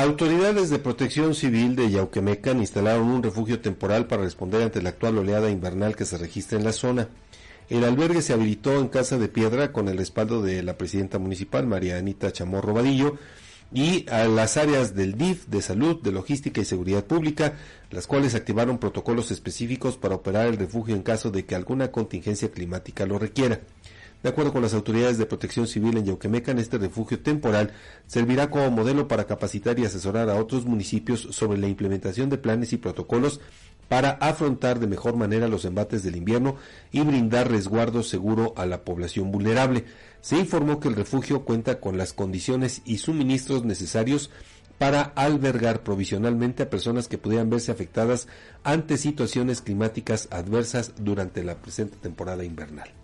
Autoridades de protección civil de Yauquemecan instalaron un refugio temporal para responder ante la actual oleada invernal que se registra en la zona. El albergue se habilitó en Casa de Piedra con el respaldo de la presidenta municipal, María Anita Chamorro Vadillo, y a las áreas del DIF, de salud, de logística y seguridad pública, las cuales activaron protocolos específicos para operar el refugio en caso de que alguna contingencia climática lo requiera. De acuerdo con las autoridades de protección civil en Yauquemecan, este refugio temporal servirá como modelo para capacitar y asesorar a otros municipios sobre la implementación de planes y protocolos para afrontar de mejor manera los embates del invierno y brindar resguardo seguro a la población vulnerable. Se informó que el refugio cuenta con las condiciones y suministros necesarios para albergar provisionalmente a personas que pudieran verse afectadas ante situaciones climáticas adversas durante la presente temporada invernal.